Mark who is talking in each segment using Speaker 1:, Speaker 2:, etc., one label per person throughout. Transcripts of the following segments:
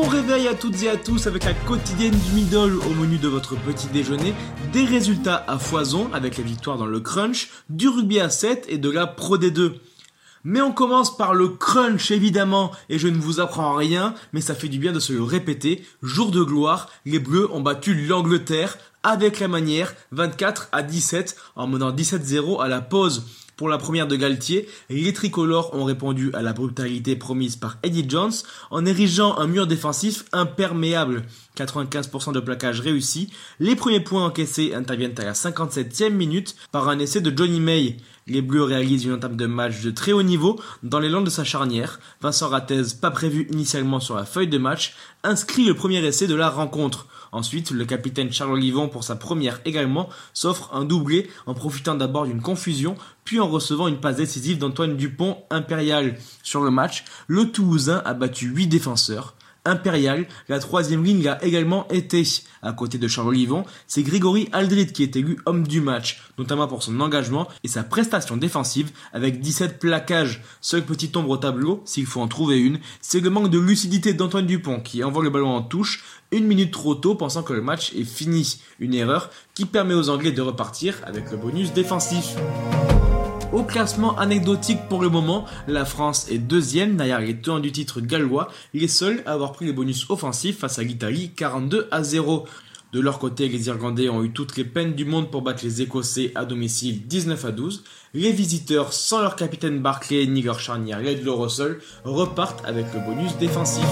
Speaker 1: Bon réveil à toutes et à tous avec la quotidienne du middle au menu de votre petit déjeuner, des résultats à foison avec la victoire dans le crunch, du rugby à 7 et de la Pro D2. Mais on commence par le crunch évidemment, et je ne vous apprends rien, mais ça fait du bien de se le répéter. Jour de gloire, les Bleus ont battu l'Angleterre avec la manière 24 à 17 en menant 17-0 à la pause. Pour la première de Galtier, les tricolores ont répondu à la brutalité promise par Eddie Jones en érigeant un mur défensif imperméable. 95% de plaquage réussi. Les premiers points encaissés interviennent à la 57e minute par un essai de Johnny May. Les Bleus réalisent une entame de match de très haut niveau dans l'élan de sa charnière. Vincent Rattez, pas prévu initialement sur la feuille de match, inscrit le premier essai de la rencontre. Ensuite, le capitaine Charles Olivon, pour sa première également, s'offre un doublé en profitant d'abord d'une confusion, puis en recevant une passe décisive d'Antoine Dupont impérial. Sur le match, le Toulousain a battu 8 défenseurs. Impérial, la troisième ligne l'a également été. À côté de Charles Olivon, c'est Grégory Aldrit qui est élu homme du match, notamment pour son engagement et sa prestation défensive avec 17 plaquages. Seule petite ombre au tableau, s'il faut en trouver une, c'est le manque de lucidité d'Antoine Dupont qui envoie le ballon en touche une minute trop tôt pensant que le match est fini. Une erreur qui permet aux Anglais de repartir avec le bonus défensif. Au classement anecdotique pour le moment, la France est deuxième derrière les tenants du titre gallois, les seuls à avoir pris les bonus offensifs face à l'Italie 42 à 0. De leur côté, les Irlandais ont eu toutes les peines du monde pour battre les Écossais à domicile 19 à 12. Les visiteurs, sans leur capitaine Barclay ni leur charnière Ledlow Russell, repartent avec le bonus défensif.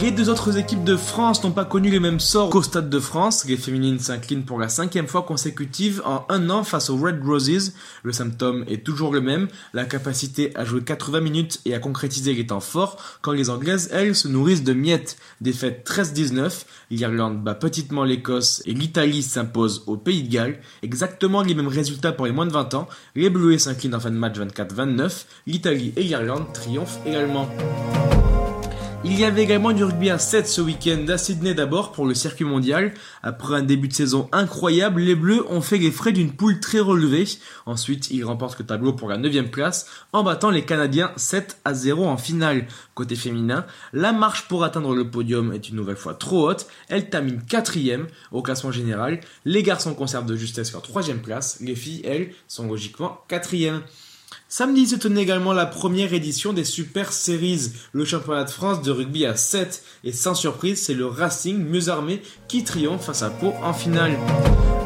Speaker 1: Les deux autres équipes de France n'ont pas connu les mêmes sorts qu'au Stade de France. Les féminines s'inclinent pour la cinquième fois consécutive en un an face aux Red Roses. Le symptôme est toujours le même, la capacité à jouer 80 minutes et à concrétiser les temps forts, quand les Anglaises, elles, se nourrissent de miettes. Défaite 13-19, l'Irlande bat petitement l'Écosse et l'Italie s'impose au Pays de Galles. Exactement les mêmes résultats pour les moins de 20 ans. Les Bleuets s'inclinent en fin de match 24-29, l'Italie et l'Irlande triomphent également. Il y avait également du rugby à 7 ce week-end à Sydney d'abord pour le circuit mondial. Après un début de saison incroyable, les Bleus ont fait les frais d'une poule très relevée. Ensuite, ils remportent le tableau pour la 9 place en battant les Canadiens 7 à 0 en finale. Côté féminin, la marche pour atteindre le podium est une nouvelle fois trop haute. Elle termine quatrième au classement général. Les garçons conservent de justesse leur troisième place. Les filles, elles, sont logiquement quatrième. Samedi se tenait également la première édition des Super Series, le championnat de France de rugby à 7. Et sans surprise, c'est le Racing mieux armé qui triomphe face à Pau en finale.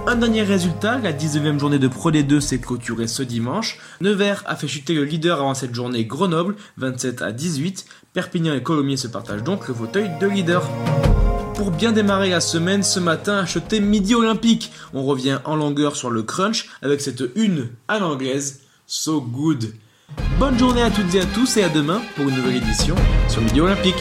Speaker 1: Un dernier résultat, la 19e journée de Pro D2 s'est clôturée ce dimanche. Nevers a fait chuter le leader avant cette journée Grenoble, 27 à 18. Perpignan et Colomiers se partagent donc le fauteuil de leader pour bien démarrer la semaine ce matin, achetez Midi Olympique. On revient en longueur sur le crunch avec cette une à l'anglaise So good. Bonne journée à toutes et à tous et à demain pour une nouvelle édition sur Midi Olympique.